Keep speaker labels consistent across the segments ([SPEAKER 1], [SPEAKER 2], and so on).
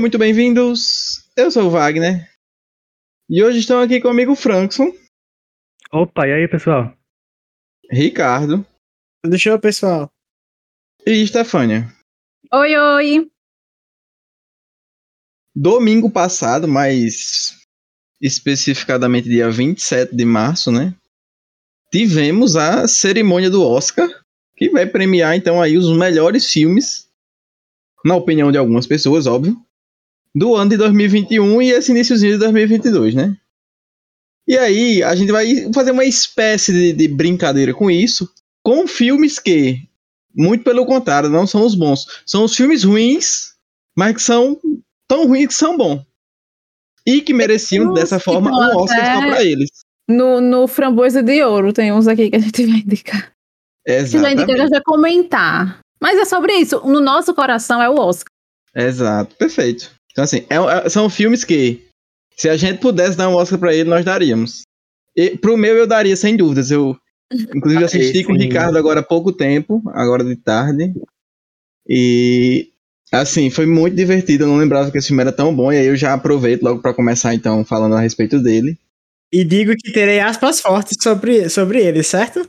[SPEAKER 1] Sejam muito bem-vindos. Eu sou o Wagner. E hoje estão aqui comigo o Frankson,
[SPEAKER 2] Opa, e aí, pessoal?
[SPEAKER 1] Ricardo
[SPEAKER 3] Tudo show, pessoal?
[SPEAKER 1] e Stefânia.
[SPEAKER 4] Oi, oi.
[SPEAKER 1] Domingo passado, mais especificadamente dia 27 de março, né? Tivemos a cerimônia do Oscar, que vai premiar então aí os melhores filmes, na opinião de algumas pessoas, óbvio, do ano de 2021 e esse iníciozinho de 2022, né? E aí, a gente vai fazer uma espécie de, de brincadeira com isso, com filmes que, muito pelo contrário, não são os bons. São os filmes ruins, mas que são tão ruins que são bons. E que mereciam,
[SPEAKER 4] Nossa,
[SPEAKER 1] dessa forma, um Oscar só
[SPEAKER 4] até-
[SPEAKER 1] pra eles.
[SPEAKER 4] No, no Framboesa de Ouro tem uns aqui que a gente vai indicar.
[SPEAKER 1] Exatamente.
[SPEAKER 4] a gente vai comentar. Mas é sobre isso. No nosso coração é o Oscar.
[SPEAKER 1] Exato, perfeito. Então, assim, é- é- são filmes que, se a gente pudesse dar um Oscar pra ele, nós daríamos. E, pro meu, eu daria, sem dúvidas. Eu, inclusive, assisti com o. Ricardo agora há pouco tempo, agora de tarde. E, assim, foi muito divertido. Eu não lembrava que esse filme era tão bom. E aí eu já aproveito logo pra começar, então, falando a respeito dele.
[SPEAKER 3] E digo que terei aspas fortes sobre, sobre ele, certo?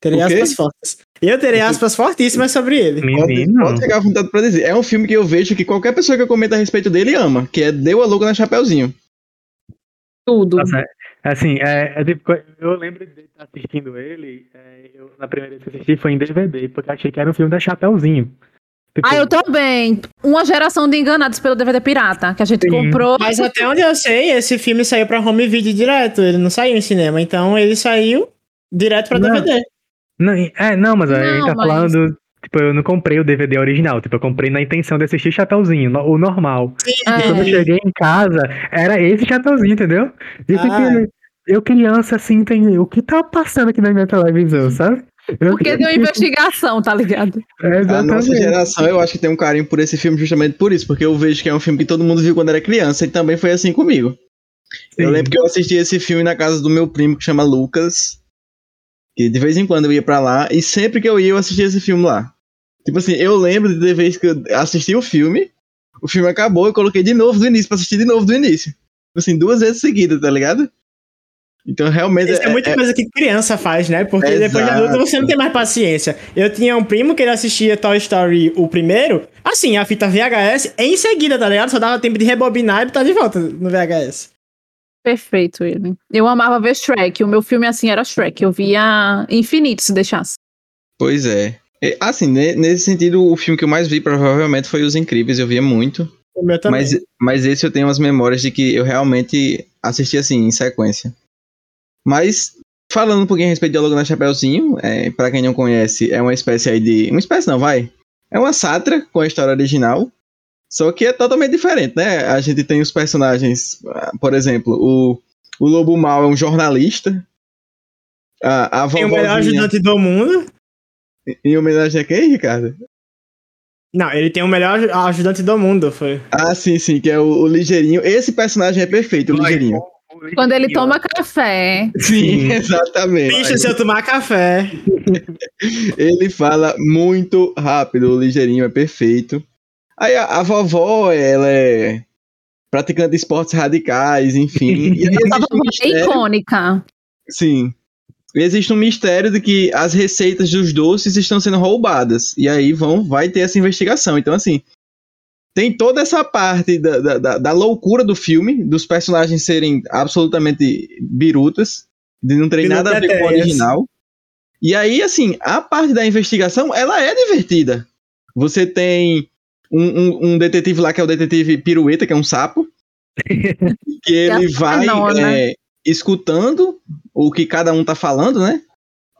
[SPEAKER 3] Terei aspas fortes. Eu terei aspas fortíssimas sobre ele.
[SPEAKER 1] Pode,
[SPEAKER 2] Menino.
[SPEAKER 1] pode à vontade pra dizer. É um filme que eu vejo que qualquer pessoa que comenta a respeito dele ama, que é Deu a Louca na Chapeuzinho.
[SPEAKER 4] Tudo.
[SPEAKER 2] Nossa, é- assim, é, é tipo, eu lembro de estar assistindo ele, é, eu, na primeira vez que eu assisti foi em DVD, porque eu achei que era um filme da Chapeuzinho. Tipo,
[SPEAKER 4] Ah, eu também. Uma geração de enganados pelo DVD pirata, que a gente
[SPEAKER 2] Sim.
[SPEAKER 4] comprou.
[SPEAKER 3] Mas até onde eu sei, esse filme saiu pra home video direto. Ele não saiu em cinema. Então ele saiu direto pra
[SPEAKER 2] Não.
[SPEAKER 3] DVD.
[SPEAKER 2] Não, é, não, mas a gente
[SPEAKER 4] Não,
[SPEAKER 2] tá
[SPEAKER 4] mas-
[SPEAKER 2] falando. Tipo, eu não comprei o DVD original, tipo, eu comprei na intenção de assistir Chapeuzinho, no- o normal. E quando eu
[SPEAKER 4] É.
[SPEAKER 2] cheguei em casa, era esse Chapeuzinho, entendeu? E eu,
[SPEAKER 3] Ah.
[SPEAKER 2] fiquei- eu criança, assim, tem. O que tá passando aqui na minha televisão, sabe? Eu
[SPEAKER 4] Porque deu investigação, tá ligado?
[SPEAKER 2] É,
[SPEAKER 1] A nossa
[SPEAKER 2] exatamente.
[SPEAKER 1] geração, eu acho que tem um carinho por esse filme justamente por isso, porque eu vejo que é um filme que todo mundo viu quando era criança e também foi assim comigo. Eu
[SPEAKER 2] Sim.
[SPEAKER 1] lembro que eu assisti esse filme na casa do meu primo que chama Lucas, que de vez em quando eu ia pra lá e sempre que eu ia eu assistia esse filme lá. Tipo assim, eu lembro de vez que eu assisti o filme, o filme acabou, eu coloquei de novo do início pra assistir de novo do início. Tipo Assim, duas vezes seguidas, tá ligado? Então realmente
[SPEAKER 3] Isso é muita coisa que criança faz, né? Porque depois de adulto você não tem mais paciência. Eu tinha um primo que ele assistia Toy Story o primeiro, assim, a fita VHS, em seguida, tá ligado? Só dava tempo de rebobinar e botar de volta no VHS.
[SPEAKER 4] Perfeito ele. Eu amava ver Shrek. O meu filme assim era Shrek. Eu via infinito se deixasse.
[SPEAKER 1] Pois é. E, Assim, ne- nesse sentido, o filme que eu mais vi provavelmente foi Os Incríveis, eu via muito.
[SPEAKER 3] O meu também.
[SPEAKER 1] Mas, mas esse eu tenho umas memórias de que eu realmente assisti assim, em sequência. Mas, falando um pouquinho a respeito de Diálogo na Chapeuzinho, é, para quem não conhece, é uma espécie aí de. Uma espécie não, vai. É uma sátira com a história original. Só que é totalmente diferente, né? A gente tem os personagens, por exemplo, o, o Lobo Mal é um jornalista. A, a
[SPEAKER 3] Tem o melhor
[SPEAKER 1] vovozinha-
[SPEAKER 3] ajudante do mundo.
[SPEAKER 1] Em homenagem a quem, Ricardo?
[SPEAKER 3] Não, ele tem o melhor aju- ajudante do mundo, foi.
[SPEAKER 1] Ah, sim, sim, que é o, o Ligeirinho. Esse personagem é perfeito, o Ligeirinho.
[SPEAKER 4] Quando ele toma café.
[SPEAKER 1] Sim, exatamente.
[SPEAKER 3] Bicho, se eu tomar café.
[SPEAKER 1] Ele fala muito rápido, o Ligeirinho é perfeito. Aí a, a vovó, ela é praticante de esportes radicais, enfim. E aí um
[SPEAKER 4] é
[SPEAKER 1] mistério,
[SPEAKER 4] icônica.
[SPEAKER 1] sim. Existe um mistério de que as receitas dos doces estão sendo roubadas. E aí vão, vai ter essa investigação. Então, assim, tem toda essa parte da, da, da- loucura do filme, dos personagens serem absolutamente birutas, de não terem nada a ver com o original. E aí, assim, a parte da investigação, ela é divertida. Você tem um, um- um detetive lá, que é o detetive Pirueta, que é um sapo, que ele
[SPEAKER 4] a
[SPEAKER 1] vai
[SPEAKER 4] Fenona.
[SPEAKER 1] é, escutando o que cada um tá falando, né?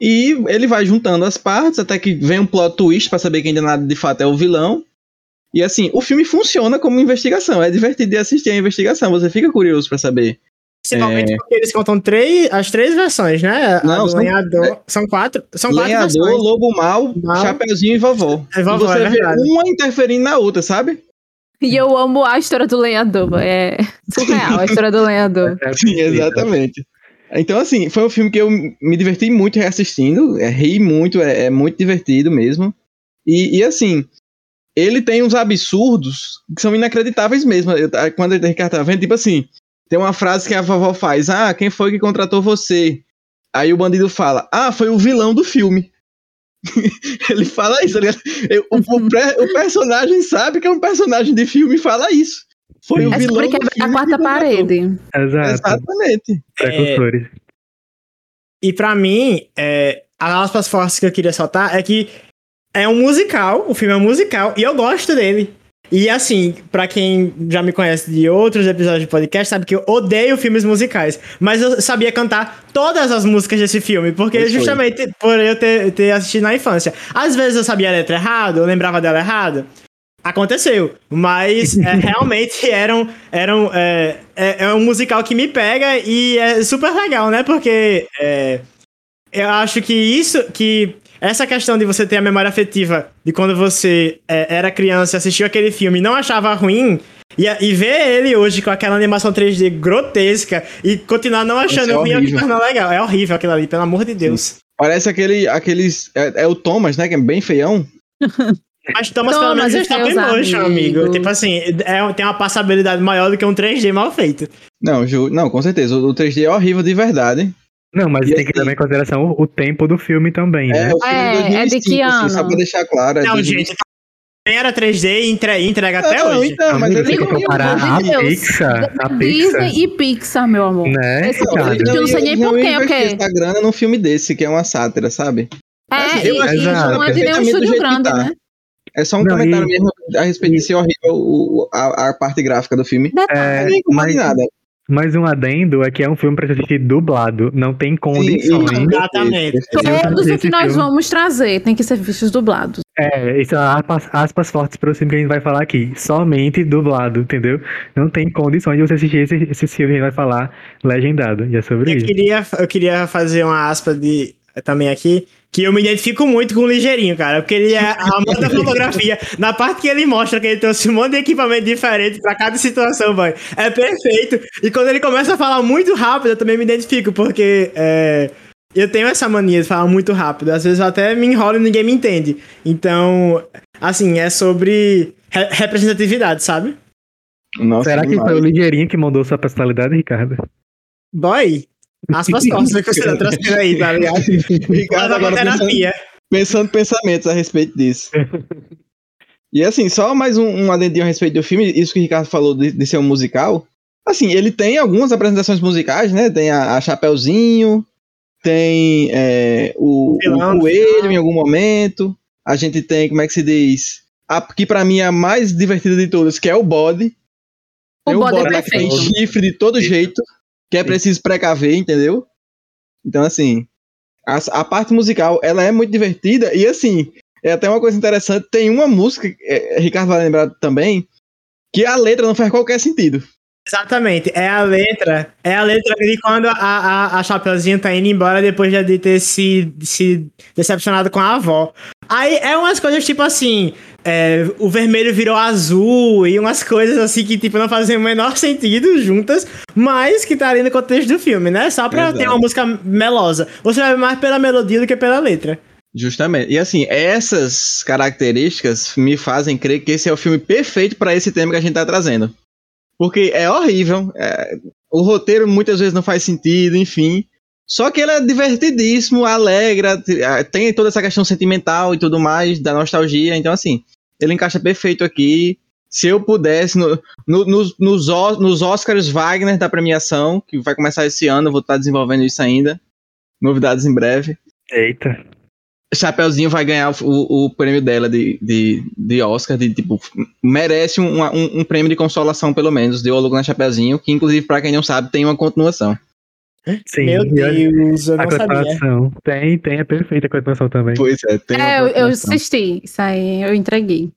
[SPEAKER 1] E ele vai juntando as partes até que vem um plot twist pra saber quem de nada de fato é o vilão. E assim, o filme funciona como investigação. É divertido de assistir a investigação. Você fica curioso pra saber.
[SPEAKER 3] Principalmente porque eles contam três, as três versões, né?
[SPEAKER 1] Não, são-
[SPEAKER 3] lenhador. São quatro. São quatro
[SPEAKER 1] Lenhador,
[SPEAKER 3] versões.
[SPEAKER 1] Lobo Mal,
[SPEAKER 3] Mal.
[SPEAKER 1] Chapeuzinho e Vovó.
[SPEAKER 3] É vovó,
[SPEAKER 1] e você
[SPEAKER 3] é
[SPEAKER 1] vê
[SPEAKER 3] verdade.
[SPEAKER 1] uma interferindo na outra, sabe?
[SPEAKER 4] E eu amo a história do lenhador. É surreal a história do lenhador.
[SPEAKER 1] Sim, exatamente. Então, assim, foi um filme que eu me diverti muito reassistindo. É, ri muito, é, é muito divertido mesmo. E, e, assim, ele tem uns absurdos que são inacreditáveis mesmo. Eu, quando o Ricardo tá vendo, tipo assim, tem uma frase que a vovó faz: Ah, quem foi que contratou você? Aí o bandido fala: Ah, foi o vilão do filme. ele fala isso, tá o, o, pré, o, personagem sabe que é um personagem de filme e fala isso. Foi Sim. o vilão
[SPEAKER 4] do filme. a quarta parede.
[SPEAKER 1] Exato. Exatamente.
[SPEAKER 3] Precursores. É, e para mim, é, as aspas fortes que eu queria soltar é que é um musical, o filme é um musical, e eu gosto dele. E assim, para quem já me conhece de outros episódios de podcast, sabe que eu odeio filmes musicais. Mas eu sabia cantar todas as músicas desse filme, porque justamente por eu ter, ter assistido na infância. Às vezes eu sabia a letra errada, eu lembrava dela errado. Aconteceu, mas é, realmente eram, eram, é, é, é, um musical que me pega e é super legal, né? Porque é, eu acho que isso, que essa questão de você ter a memória afetiva de quando você é, era criança e assistiu aquele filme e não achava ruim, e, e ver ele hoje com aquela animação 3D grotesca e continuar não achando é ruim é o que torna legal. É horrível aquilo ali, pelo amor de Deus. Sim.
[SPEAKER 1] Parece aquele, aqueles. É, é, o Thomas, né? Que é bem feião.
[SPEAKER 3] Mas Thomas, Thomas pelo menos está bem motion, amigo. amigo. Tipo assim, é, tem uma passabilidade maior do que um 3D mal feito.
[SPEAKER 1] Não, Ju, não, com certeza. O 3D é horrível de verdade.
[SPEAKER 3] Não, mas e tem assim, que levar em consideração o, o, tempo do filme também, né?
[SPEAKER 4] É, o filme é, 2005, é de que ano? Assim,
[SPEAKER 1] só pra deixar claro. É
[SPEAKER 3] não, gente, também era 3D e entrega, entrega até
[SPEAKER 1] não,
[SPEAKER 3] hoje.
[SPEAKER 1] Então, mas
[SPEAKER 4] tem que comparar a Pixar, a Pixar. Disney e Pixar, meu amor.
[SPEAKER 3] Né?
[SPEAKER 4] Esse não, eu não sei nem por quê,
[SPEAKER 1] ok? essa grana num filme desse, que é uma sátira, sabe?
[SPEAKER 4] É, assim, e, e não é de nenhum estúdio grande, tá. né?
[SPEAKER 1] É só um não, comentário e... mesmo a respeito de ser horrível o, a, a, parte gráfica do filme.
[SPEAKER 3] É, não mas, nada. Mas um adendo é que é um filme pra assistir dublado, não tem condições. Sim,
[SPEAKER 4] exatamente. Todos os que nós filme. vamos trazer tem que ser vistos dublados.
[SPEAKER 3] É, isso é aspas, aspas fortes para o filme que a gente vai falar aqui. Somente dublado, entendeu? Não tem condições de você assistir esse, esse filme que a gente vai falar legendado. E é sobre eu isso. Queria, eu queria fazer uma aspa de, também aqui, que eu me identifico muito com o Ligeirinho, cara, porque ele é a mão da fotografia. Na parte que ele mostra que ele trouxe um monte de equipamento diferente para cada situação, vai. É perfeito. E quando ele começa a falar muito rápido, eu também me identifico, porque é, eu tenho essa mania de falar muito rápido. Às vezes eu até me enrolo e ninguém me entende. Então, assim, é sobre re representatividade, sabe? Nossa, Será que foi o Ligeirinho que mandou sua personalidade, Ricardo? Boy, Aspas costas que você tá trazendo aí, tá ligado?
[SPEAKER 1] Ricardo agora terapia. Pensando, pensando pensamentos a respeito disso. E assim, só mais um, um adendinho a respeito do filme, isso que o Ricardo falou de, de ser um musical. Assim, ele tem algumas apresentações musicais, né? Tem a, a Chapeuzinho, tem é, o, o, o Coelho em algum momento. A gente tem, como é que se diz? A, que pra mim é a mais divertida de todas, que é o bode.
[SPEAKER 4] O, o bode, é perfeito.
[SPEAKER 1] Tem chifre de todo jeito que é preciso precaver, entendeu? Então, assim, a, a, parte musical, ela é muito divertida e, assim, é até uma coisa interessante, tem uma música, é, Ricardo vai lembrar também, que a letra não faz qualquer sentido.
[SPEAKER 3] Exatamente, é a letra, é a letra de quando a, a, a Chapeuzinho tá indo embora depois de ter se, se decepcionado com a avó. Aí é umas coisas tipo assim, é, o vermelho virou azul e umas coisas assim que tipo não fazem o menor sentido juntas, mas que tá ali no contexto do filme, né? Só pra Exato. ter uma música melosa. Você vai mais pela melodia do que pela letra.
[SPEAKER 1] Justamente. E assim, essas características me fazem crer que esse é o filme perfeito para esse tema que a gente tá trazendo. Porque é horrível. É, o roteiro muitas vezes não faz sentido, enfim. Só que ele é divertidíssimo, alegra, tem toda essa questão sentimental e tudo mais, da nostalgia. Então, assim, ele encaixa perfeito aqui. Se eu pudesse, no, no, nos, nos, nos Oscars Wagner da premiação, que vai começar esse ano, eu vou estar desenvolvendo isso ainda. Novidades em breve.
[SPEAKER 3] Eita.
[SPEAKER 1] Chapeuzinho vai ganhar o, o, prêmio dela de, de, de Oscar, de tipo, merece um, um, um prêmio de consolação, pelo menos, deu logo na Chapeuzinho, que inclusive, para quem não sabe, tem uma continuação.
[SPEAKER 3] Sim, Meu Deus, eu não sabia. Tem, tem, é perfeita a continuação também.
[SPEAKER 1] Pois é, tem.
[SPEAKER 4] É, eu, eu assisti, isso aí eu entreguei.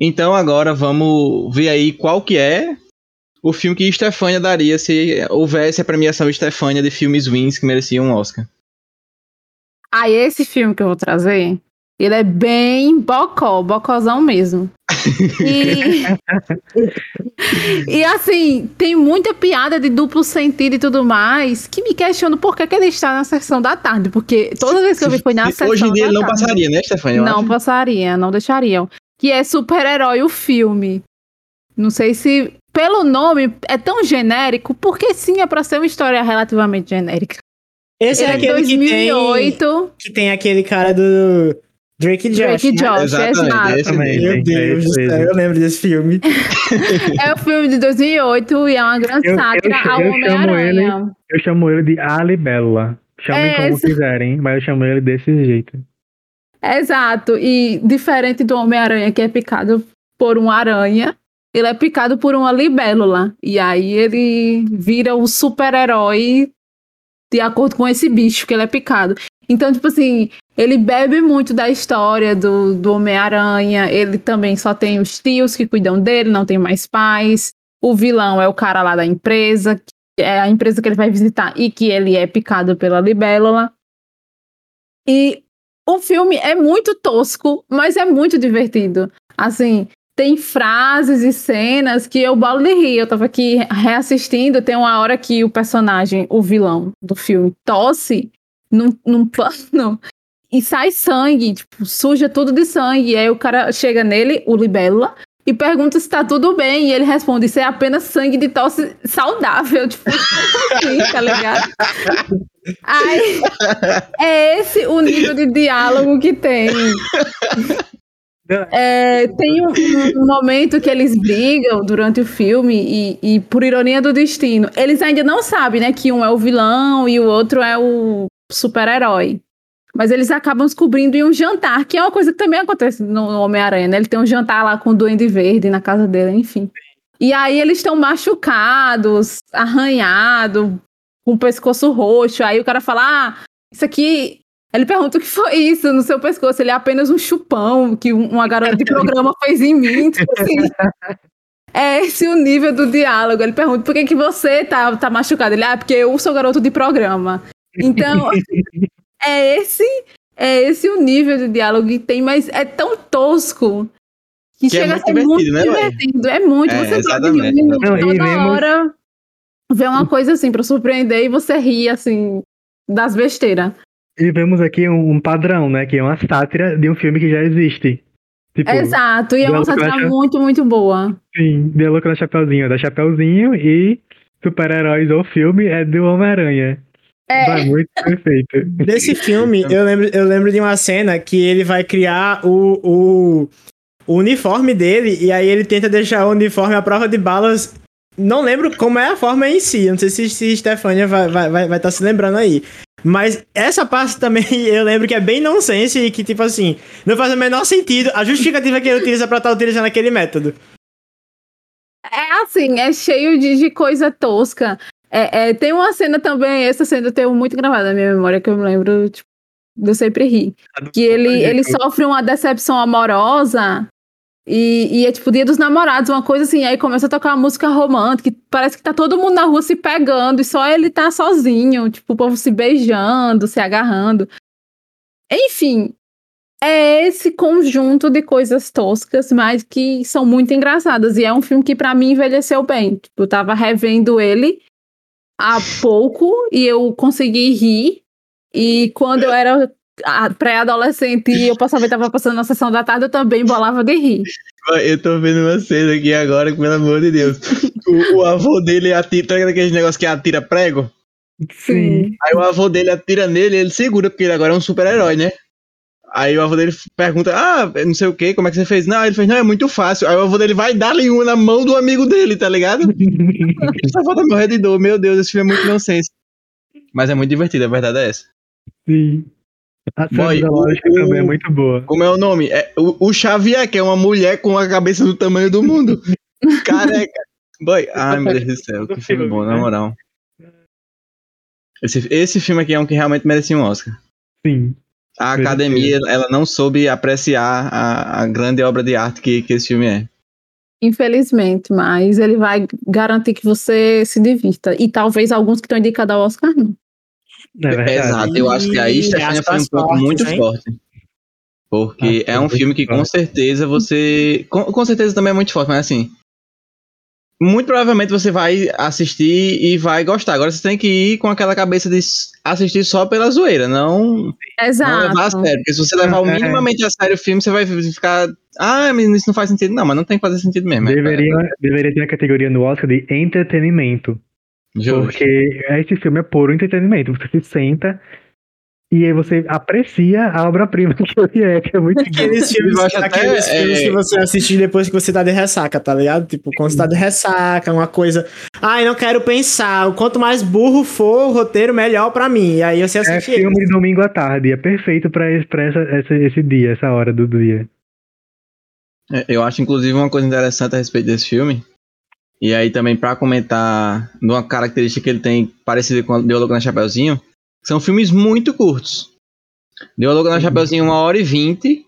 [SPEAKER 1] Então agora vamos ver aí qual que é o filme que Stefania daria se houvesse a premiação Stefania de filmes wins que mereciam um Oscar.
[SPEAKER 4] Ah, esse filme que eu vou trazer, ele é bem bocó, bocózão mesmo. E, e assim, tem muita piada de duplo sentido e tudo mais que me questiono por que, que ele está na sessão da tarde. Porque toda vez que eu vi foi na sessão
[SPEAKER 1] Hoje em dia ele não
[SPEAKER 4] tarde.
[SPEAKER 1] passaria, né, Stefania?
[SPEAKER 4] Não
[SPEAKER 1] acho.
[SPEAKER 4] passaria, não deixariam. Que é super-herói o filme. Não sei se. Pelo nome é tão genérico, porque sim, é pra ser uma história relativamente genérica.
[SPEAKER 3] Esse é
[SPEAKER 4] Ele é de
[SPEAKER 3] aquele que tem,
[SPEAKER 4] 2008,
[SPEAKER 3] que tem aquele cara do Drake e Josh.
[SPEAKER 4] Drake e
[SPEAKER 3] né?
[SPEAKER 4] Josh,
[SPEAKER 1] Exatamente,
[SPEAKER 4] exato.
[SPEAKER 2] Também.
[SPEAKER 1] mesmo.
[SPEAKER 3] Meu Deus do céu, eu lembro desse filme.
[SPEAKER 4] É o filme de 2008 e é uma grande
[SPEAKER 2] Eu-
[SPEAKER 4] sátira ao Homem-Aranha.
[SPEAKER 2] Eu chamo ele de Ali Bella. Chamem
[SPEAKER 4] É,
[SPEAKER 2] como
[SPEAKER 4] esse-
[SPEAKER 2] quiserem, mas eu chamo ele desse jeito.
[SPEAKER 4] Exato, e diferente do Homem-Aranha que é picado por uma aranha, ele é picado por uma libélula. E aí ele vira o super-herói de acordo com esse bicho que ele é picado. Então, tipo assim, ele bebe muito da história do, do Homem-Aranha. Ele também só tem os tios que cuidam dele, não tem mais pais. O vilão é o cara lá da empresa, que é a empresa que ele vai visitar e que ele é picado pela libélula. E o filme é muito tosco, mas é muito divertido. Assim, tem frases e cenas que eu bolo de rir. Eu tava aqui reassistindo, tem uma hora que o personagem, o vilão do filme, tosse num, num plano e sai sangue, tipo, suja tudo de sangue. E aí o cara chega nele, o libélula, e pergunta se tá tudo bem. E ele responde: Isso é apenas sangue de tosse saudável. Tipo, assim, tá ligado? Aí, é esse o nível de diálogo que tem. É, tem um- um momento que eles brigam durante o filme e, e, por ironia do destino, eles ainda não sabem, né, que um é o vilão e o outro é o super-herói. Mas eles acabam descobrindo em um jantar, que é uma coisa que também acontece no Homem-Aranha, né? Ele tem um jantar lá com o Duende Verde na casa dele, enfim. E aí eles estão machucados, arranhados, com o pescoço roxo. Aí o cara fala: Ah, isso aqui. Ele pergunta o que foi isso no seu pescoço. Ele é apenas um chupão que um- uma garota de programa fez em mim. Tipo assim. É esse o nível do diálogo. Ele pergunta por que, que você tá, tá machucado. Ele, ah, porque eu sou garoto de programa. Então, é esse, é esse o nível de diálogo que tem, mas é tão tosco que,
[SPEAKER 1] Que é
[SPEAKER 4] chega
[SPEAKER 1] muito
[SPEAKER 4] a ser muito
[SPEAKER 1] divertido, né,
[SPEAKER 4] divertido. É muito.
[SPEAKER 1] É,
[SPEAKER 4] você
[SPEAKER 1] exatamente.
[SPEAKER 2] Não, e
[SPEAKER 4] toda
[SPEAKER 2] vemos-
[SPEAKER 4] hora ver uma coisa assim pra surpreender e você ri assim das besteiras.
[SPEAKER 2] E vemos aqui um, um padrão, né? Que é uma sátira de um filme que já existe. Tipo,
[SPEAKER 4] Exato, e é uma sátira
[SPEAKER 2] acho-
[SPEAKER 4] muito, muito boa.
[SPEAKER 2] sim, diálogo da Chapeuzinho, da Chapeuzinho e super-heróis ou filme é do Homem-Aranha.
[SPEAKER 4] É.
[SPEAKER 2] Vai muito perfeito.
[SPEAKER 3] Desse filme, eu lembro, eu lembro de uma cena que ele vai criar o, o, o uniforme dele e aí ele tenta deixar o uniforme à prova de balas. Não lembro como é a forma em si. Não sei se, se Stefania vai estar vai, vai, vai tá se lembrando aí. Mas essa parte também eu lembro que é bem nonsense e que, tipo assim, não faz o menor sentido a justificativa que ele utiliza pra estar utilizando aquele método.
[SPEAKER 4] É assim, é cheio de, de coisa tosca. É, é, tem uma cena também, essa cena eu tenho muito gravada na minha memória, que eu me lembro, tipo, eu sempre ri. Que ele, ele sofre uma decepção amorosa e, e é tipo dia dos namorados, uma coisa assim, aí começa a tocar uma música romântica, que parece que tá todo mundo na rua se pegando e só ele tá sozinho, tipo, o povo se beijando, se agarrando. Enfim, é esse conjunto de coisas toscas, mas que são muito engraçadas. E é um filme que pra mim envelheceu bem. Tipo, eu tava revendo ele há pouco e eu consegui rir. E quando eu era pré-adolescente e eu passava, tava passando na sessão da tarde, eu também bolava de rir.
[SPEAKER 1] Eu tô vendo uma cena aqui agora, pelo amor de Deus. O, o avô dele atira, tá ligado aqueles negócios que atira prego?
[SPEAKER 4] Sim.
[SPEAKER 1] Aí o avô dele atira nele e ele segura, porque ele agora é um super-herói, né? Aí o avô dele pergunta, ah, não sei o que, como é que você fez? Não, ele fez, não, é muito fácil. Aí o avô dele vai dar-lhe uma na mão do amigo dele, tá ligado? Só falta morrer de dor, meu Deus, esse filme é muito nonsense. Mas é muito divertido, a verdade é essa.
[SPEAKER 2] Sim. A
[SPEAKER 1] Boy,
[SPEAKER 2] da lógica
[SPEAKER 1] o-
[SPEAKER 2] também é muito boa.
[SPEAKER 1] Como é o nome? É o, o Xavier, que é uma mulher com a cabeça do tamanho do mundo. Careca. Boy, ai meu Deus do céu, que filme bom, na moral. Esse, esse filme aqui é um que realmente merecia um Oscar.
[SPEAKER 2] Sim.
[SPEAKER 1] A academia, ela não soube apreciar a, a grande obra de arte que, que esse filme é.
[SPEAKER 4] Infelizmente, mas ele vai garantir que você se divirta. E talvez alguns que estão indicados ao Oscar não.
[SPEAKER 2] É.
[SPEAKER 1] Exato, eu acho que aí Stefania foi um ponto
[SPEAKER 3] fortes,
[SPEAKER 1] muito
[SPEAKER 3] hein?
[SPEAKER 1] forte. Porque
[SPEAKER 2] Ah,
[SPEAKER 1] é um filme que com certeza você. Com, com certeza também é muito forte, mas assim. Muito provavelmente você vai assistir e vai gostar. Agora você tem que ir com aquela cabeça de assistir só pela zoeira, não, não
[SPEAKER 4] Exato.
[SPEAKER 1] levar a sério. Porque se você levar o
[SPEAKER 2] É.
[SPEAKER 1] minimamente a sério o filme, você vai ficar. Ah, mas isso não faz sentido. Não, mas não tem que fazer sentido mesmo. é-
[SPEAKER 2] Deveria, deveria ter a categoria no Oscar de entretenimento.
[SPEAKER 1] é justo.
[SPEAKER 2] Porque esse filme é puro entretenimento. Você se senta e aí você aprecia a obra-prima que ele é, que é muito.
[SPEAKER 3] Aqueles filmes,
[SPEAKER 1] Eu acho até,
[SPEAKER 3] aqueles filmes
[SPEAKER 1] é-
[SPEAKER 3] que você assiste depois que você tá de ressaca, tá ligado? Tipo, quando você tá de ressaca, uma coisa. Ai, não quero pensar. Quanto mais burro for o roteiro, melhor pra mim. E aí você
[SPEAKER 2] É
[SPEAKER 3] assiste ele.
[SPEAKER 2] filme de domingo à tarde. É perfeito pra, esse, pra essa, essa- esse dia, essa hora do dia.
[SPEAKER 1] É, Eu acho, inclusive, uma coisa interessante a respeito desse filme. E aí também pra comentar de uma característica que ele tem parecida com o Diálogo na Chapeuzinho, são filmes muito curtos. Diálogo na Chapeuzinho, uma hora e vinte,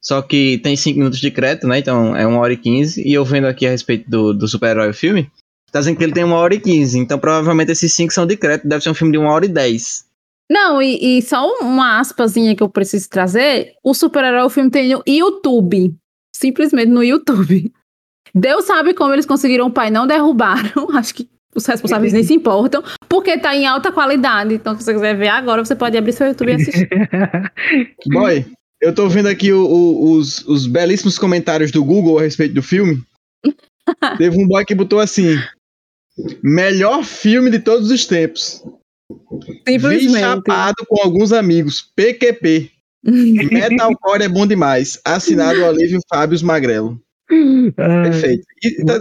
[SPEAKER 1] só que tem cinco minutos de crédito, né? Então é uma hora e quinze. E eu vendo aqui a respeito do, do super-herói filme, tá dizendo que ele tem uma hora e quinze. Então provavelmente esses cinco são de crédito, deve ser um filme de uma hora e dez.
[SPEAKER 4] Não, e, e só uma aspasinha que eu preciso trazer: o super-herói, o filme tem no YouTube. Simplesmente no YouTube. Deus sabe como eles conseguiram o pai, não derrubaram. Acho que os responsáveis nem se importam, porque tá em alta qualidade. Então, se você quiser ver agora, você pode abrir seu YouTube e assistir.
[SPEAKER 1] Boy, eu tô vendo aqui o- o- os, os belíssimos comentários do Google a respeito do filme. Teve um boy que botou assim: melhor filme de todos os tempos. Vi
[SPEAKER 4] Simplesmente.
[SPEAKER 1] chapado com alguns amigos. PQP. Metalcore é bom demais. Assinado Olívio Fábio Magrelo.
[SPEAKER 2] Ah,
[SPEAKER 1] Perfeito. E, tá-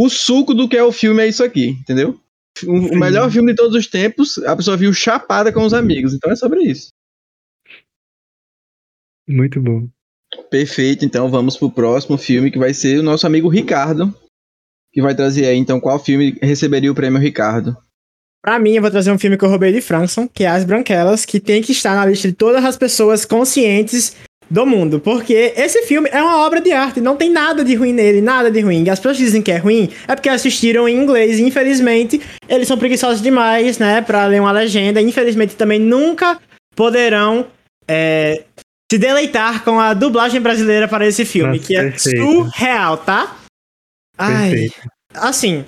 [SPEAKER 1] o suco do que é o filme é isso aqui, entendeu? O, o melhor filme de todos os tempos, a pessoa viu chapada com os amigos. Então é sobre isso.
[SPEAKER 2] Muito bom.
[SPEAKER 1] Perfeito, então vamos pro próximo filme que vai ser o nosso amigo Ricardo, que vai trazer aí então qual filme receberia o prêmio Ricardo.
[SPEAKER 3] Pra mim, eu vou trazer um filme que eu roubei de Frankson, que é As Branquelas, que tem que estar na lista de todas as pessoas conscientes do mundo. Porque esse filme é uma obra de arte, não tem nada de ruim nele, nada de ruim. E as pessoas dizem que é ruim, é porque assistiram em inglês e infelizmente eles são preguiçosos demais, né, pra ler uma legenda. Infelizmente também nunca poderão é, se deleitar com a dublagem brasileira para esse filme,
[SPEAKER 2] Nossa,
[SPEAKER 3] que é
[SPEAKER 2] perfeito.
[SPEAKER 3] surreal, tá? Ai,
[SPEAKER 2] Perfeito.
[SPEAKER 3] assim,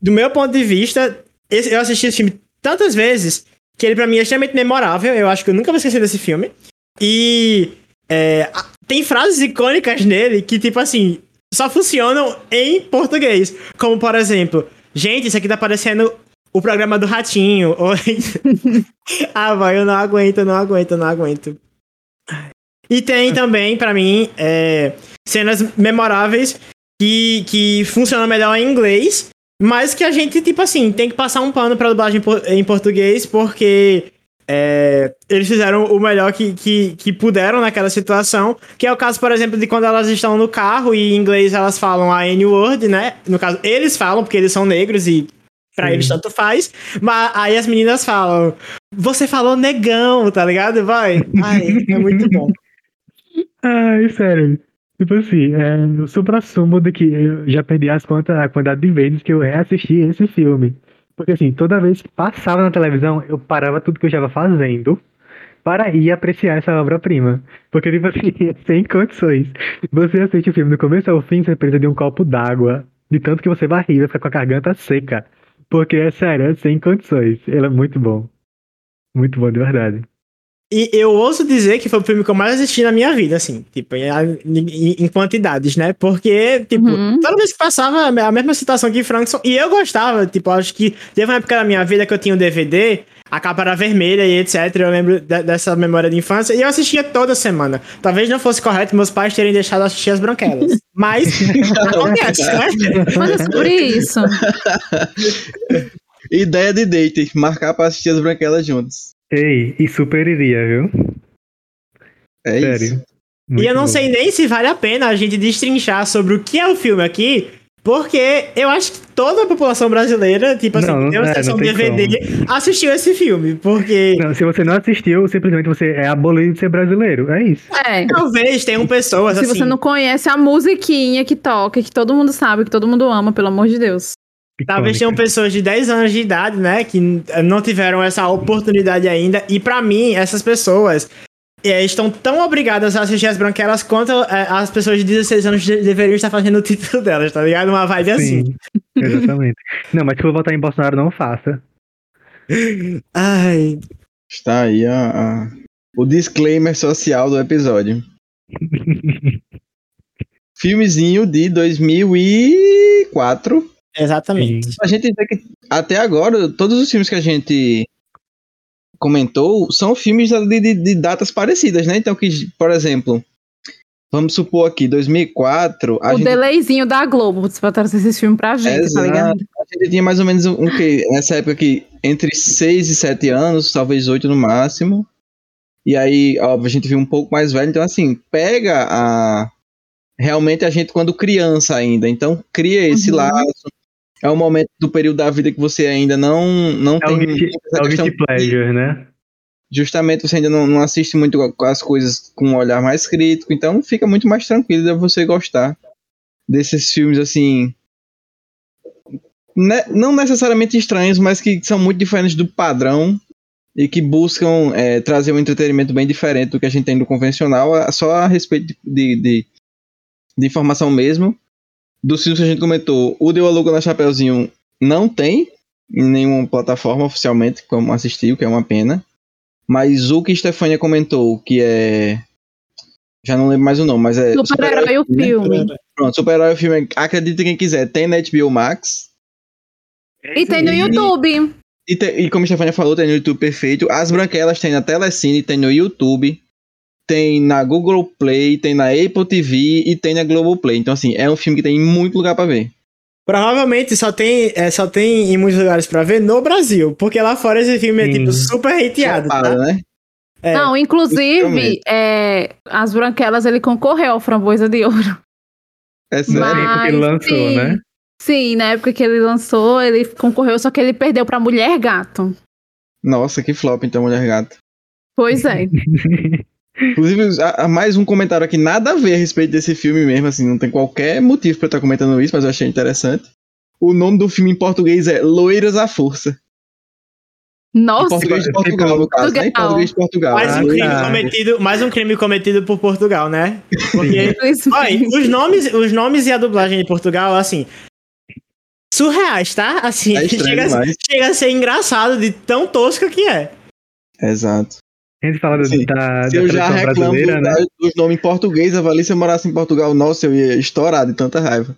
[SPEAKER 3] do meu ponto de vista, eu assisti esse filme tantas vezes que ele pra mim é extremamente memorável. Eu acho que eu nunca vou esquecer desse filme. E é, tem frases icônicas nele que, tipo assim, só funcionam em português. Como, por exemplo, gente, isso aqui tá parecendo o programa do Ratinho. Ou... ah, vai, eu não aguento, não aguento, não aguento. E tem também, pra mim, é, cenas memoráveis que, que funcionam melhor em inglês, mas que a gente, tipo assim, tem que passar um pano pra dublagem em português, porque é, eles fizeram o melhor que, que, que puderam naquela situação, que é o caso, por exemplo, de quando elas estão no carro e em inglês elas falam a N-word, né? No caso, eles falam, porque eles são negros e pra
[SPEAKER 2] Sim.
[SPEAKER 3] eles tanto faz, mas aí as meninas falam, você falou negão, tá ligado? Vai. Ai, é muito bom.
[SPEAKER 2] Ai, sério. Tipo assim, é, o supra-sumo de que eu já perdi as contas, a quantidade de vezes que eu reassisti esse filme. Porque assim, toda vez que passava na televisão, eu parava tudo que eu estava fazendo para ir apreciar essa obra-prima. Porque, tipo assim, sem condições. Você assiste o filme do começo ao fim, você precisa de um copo d'água. De tanto que você vai rir, vai ficar com a garganta seca. Porque, é sério, é sem condições. Ele é muito bom. Muito bom, de verdade.
[SPEAKER 3] E eu ouso dizer que foi o filme que eu mais assisti na minha vida, assim, tipo, em, em- em quantidades, né? Porque, tipo,
[SPEAKER 4] Uhum.
[SPEAKER 3] toda vez que passava a mesma situação que Frankson, e eu gostava, tipo, acho que teve uma época da minha vida que eu tinha um DVD, a capa era vermelha e etc. Eu lembro de- dessa memória de infância, e eu assistia toda semana. Talvez não fosse correto meus pais terem deixado assistir as branquelas. Mas acontece, né?
[SPEAKER 4] É sobre isso.
[SPEAKER 1] Ideia de date, marcar pra assistir as branquelas juntos.
[SPEAKER 2] Ei, e super iria, viu?
[SPEAKER 1] É
[SPEAKER 2] Sério.
[SPEAKER 1] isso.
[SPEAKER 3] E
[SPEAKER 2] Muito
[SPEAKER 3] eu não
[SPEAKER 2] bom.
[SPEAKER 3] sei nem se vale a pena a gente destrinchar sobre o que é o filme aqui, porque eu acho que toda a população brasileira, tipo assim,
[SPEAKER 2] Não,
[SPEAKER 3] uma
[SPEAKER 2] é,
[SPEAKER 3] sessão
[SPEAKER 2] não tem
[SPEAKER 3] DVD, assistiu esse filme, porque
[SPEAKER 2] Não, se você não assistiu, simplesmente você é abolido de ser brasileiro. É isso.
[SPEAKER 4] É.
[SPEAKER 3] talvez tenham pessoas
[SPEAKER 4] Se
[SPEAKER 3] assim.
[SPEAKER 4] você não conhece a musiquinha que toca, que todo mundo sabe, que todo mundo ama, pelo amor de Deus.
[SPEAKER 3] Talvez tenham pessoas de 10 anos de idade, né, que n- não tiveram essa oportunidade ainda. E pra mim, essas pessoas
[SPEAKER 5] é, estão tão obrigadas a assistir as branquelas quanto é, as pessoas de 16 anos de- deveriam estar fazendo o título delas, tá ligado? Uma vibe assim.
[SPEAKER 2] Sim, exatamente. Não, mas se for votar em Bolsonaro, não faça.
[SPEAKER 5] Ai.
[SPEAKER 1] Está aí a, a- o disclaimer social do episódio. Filmezinho de 2004.
[SPEAKER 5] Exatamente.
[SPEAKER 1] A gente vê que até agora, todos os filmes que a gente comentou são filmes de, de- de datas parecidas, né? Então, que, por exemplo, vamos supor aqui, 2004, a
[SPEAKER 4] o
[SPEAKER 1] gente,
[SPEAKER 4] delayzinho da Globo pra trazer esse filme pra gente, tá
[SPEAKER 1] Exato.
[SPEAKER 4] ligado?
[SPEAKER 1] a gente tinha mais ou menos um, um que nessa época aqui, entre 6 e 7 anos, talvez 8 no máximo. E aí, óbvio, a gente viu um pouco mais velho, então assim, pega a realmente a gente quando criança ainda, então cria esse
[SPEAKER 4] Uhum.
[SPEAKER 1] laço. É um momento do período da vida que você ainda não não
[SPEAKER 2] É
[SPEAKER 1] tem
[SPEAKER 2] guilty, é o guilty pleasure, né?
[SPEAKER 1] justamente você ainda não, não assiste muito as coisas com um olhar mais crítico, então fica muito mais tranquilo de você gostar desses filmes assim. ne- não necessariamente estranhos, mas que são muito diferentes do padrão e que buscam é, trazer um entretenimento bem diferente do que a gente tem do convencional, só a respeito de, de, de- de informação mesmo. Dos filmes que a gente comentou, o Deu a Luga na Chapeuzinho não tem em nenhuma plataforma oficialmente como assistir, o que é uma pena. Mas o que Stefania comentou, que é. Já não lembro mais o nome, mas é.
[SPEAKER 4] Super-herói o
[SPEAKER 1] né?
[SPEAKER 4] filme.
[SPEAKER 1] Pronto, Super-herói o filme. Acredite quem quiser, tem na HBO Max.
[SPEAKER 4] E tem no YouTube.
[SPEAKER 1] E, te- e como a Stefania falou, tem no YouTube perfeito. As Branquelas tem na Telecine, tem no YouTube, tem na Google Play, tem na Apple TV e tem na Globoplay. Então, assim, é um filme que tem muito lugar pra ver.
[SPEAKER 5] Provavelmente só tem, é, só tem em muitos lugares pra ver no Brasil, porque lá fora esse filme é
[SPEAKER 2] Sim.
[SPEAKER 5] tipo super hateado,
[SPEAKER 1] Chapada,
[SPEAKER 5] tá?
[SPEAKER 1] né?
[SPEAKER 5] É.
[SPEAKER 4] Não, inclusive, é, as branquelas ele concorreu ao Framboesa de Ouro.
[SPEAKER 1] É sério.
[SPEAKER 4] Mas,
[SPEAKER 2] porque ele lançou,
[SPEAKER 4] sim,
[SPEAKER 2] né?
[SPEAKER 4] Sim, na época que ele lançou, ele concorreu, só que ele perdeu pra Mulher Gato.
[SPEAKER 1] Nossa, que flop, então, Mulher Gato.
[SPEAKER 4] Pois é.
[SPEAKER 1] Inclusive, há- há mais um comentário aqui, nada a ver a respeito desse filme mesmo, assim, não tem qualquer motivo pra eu estar comentando isso, mas eu achei interessante. O nome do filme em português é Loiras à Força. Em
[SPEAKER 4] Nossa,
[SPEAKER 1] português de Portugal, no caso, né? Em
[SPEAKER 4] Portugal.
[SPEAKER 1] português de Portugal.
[SPEAKER 5] Mais um,
[SPEAKER 2] Ah,
[SPEAKER 5] crime
[SPEAKER 2] tá.
[SPEAKER 5] cometido, mais um crime cometido por Portugal, né? Porque Olha, os nomes, os nomes e a dublagem de Portugal, assim. Surreais, tá? Assim,
[SPEAKER 1] É
[SPEAKER 5] chega, chega a ser engraçado de tão tosca que é.
[SPEAKER 1] Exato.
[SPEAKER 2] A gente fala
[SPEAKER 1] Sim.
[SPEAKER 2] da,
[SPEAKER 1] Se
[SPEAKER 2] da
[SPEAKER 1] eu já reclamo
[SPEAKER 2] brasileira, né?
[SPEAKER 1] dos nomes em português, avalie se eu morasse em Portugal, nossa, eu ia estourar de tanta raiva.